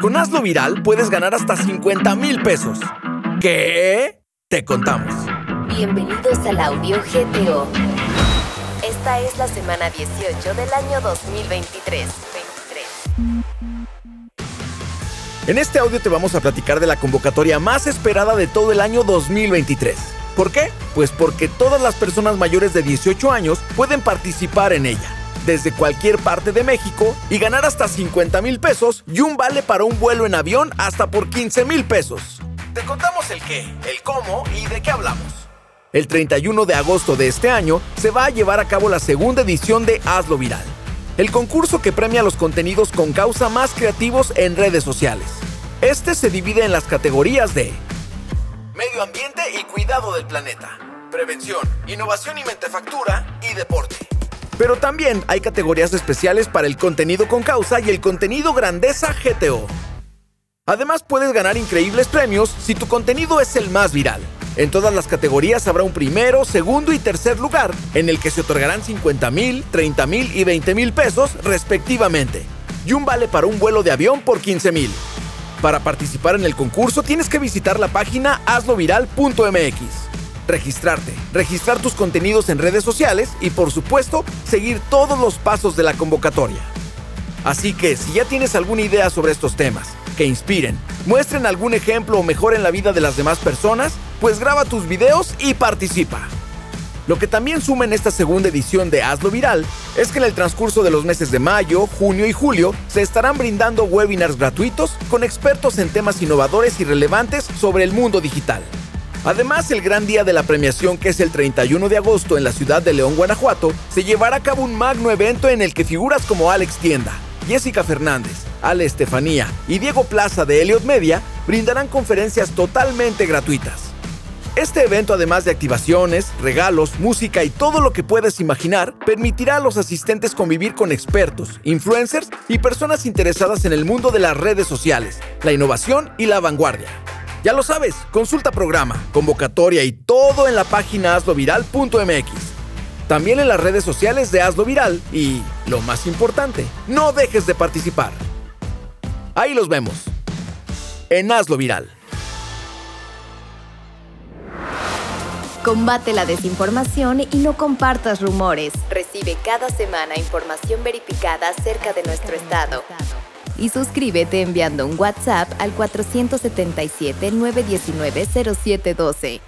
Con Hazlo Viral puedes ganar hasta 50 mil pesos. ¿Qué? Te contamos. Bienvenidos al audio GTO. Esta es la semana 18 del año 2023. 23. En este audio te vamos a platicar de la convocatoria más esperada de todo el año 2023. ¿Por qué? Pues porque todas las personas mayores de 18 años pueden participar en ella desde cualquier parte de México y ganar hasta 50 mil pesos y un vale para un vuelo en avión hasta por 15 mil pesos. Te contamos el qué, el cómo y de qué hablamos. El 31 de agosto de este año se va a llevar a cabo la segunda edición de Hazlo Viral, el concurso que premia los contenidos con causa más creativos en redes sociales. Este se divide en las categorías de medio ambiente y cuidado del planeta, prevención, innovación y mentefactura y deporte. Pero también hay categorías especiales para el contenido con causa y el contenido grandeza GTO. Además puedes ganar increíbles premios si tu contenido es el más viral. En todas las categorías habrá un primero, segundo y tercer lugar, en el que se otorgarán 50 mil, 30 mil y 20 mil pesos respectivamente. Y un vale para un vuelo de avión por 15 mil. Para participar en el concurso tienes que visitar la página hazloviral.mx registrarte, registrar tus contenidos en redes sociales y por supuesto seguir todos los pasos de la convocatoria. Así que si ya tienes alguna idea sobre estos temas, que inspiren, muestren algún ejemplo o mejoren la vida de las demás personas, pues graba tus videos y participa. Lo que también suma en esta segunda edición de Hazlo Viral es que en el transcurso de los meses de mayo, junio y julio se estarán brindando webinars gratuitos con expertos en temas innovadores y relevantes sobre el mundo digital. Además, el gran día de la premiación, que es el 31 de agosto en la ciudad de León, Guanajuato, se llevará a cabo un magno evento en el que figuras como Alex Tienda, Jessica Fernández, Ale Estefanía y Diego Plaza de Elliot Media brindarán conferencias totalmente gratuitas. Este evento, además de activaciones, regalos, música y todo lo que puedes imaginar, permitirá a los asistentes convivir con expertos, influencers y personas interesadas en el mundo de las redes sociales, la innovación y la vanguardia. Ya lo sabes, consulta programa, convocatoria y todo en la página hazloviral.mx. También en las redes sociales de Hazlo Viral y, lo más importante, no dejes de participar. Ahí los vemos. En Hazlo Viral. Combate la desinformación y no compartas rumores. Recibe cada semana información verificada acerca de nuestro estado y suscríbete enviando un WhatsApp al 477-919-0712.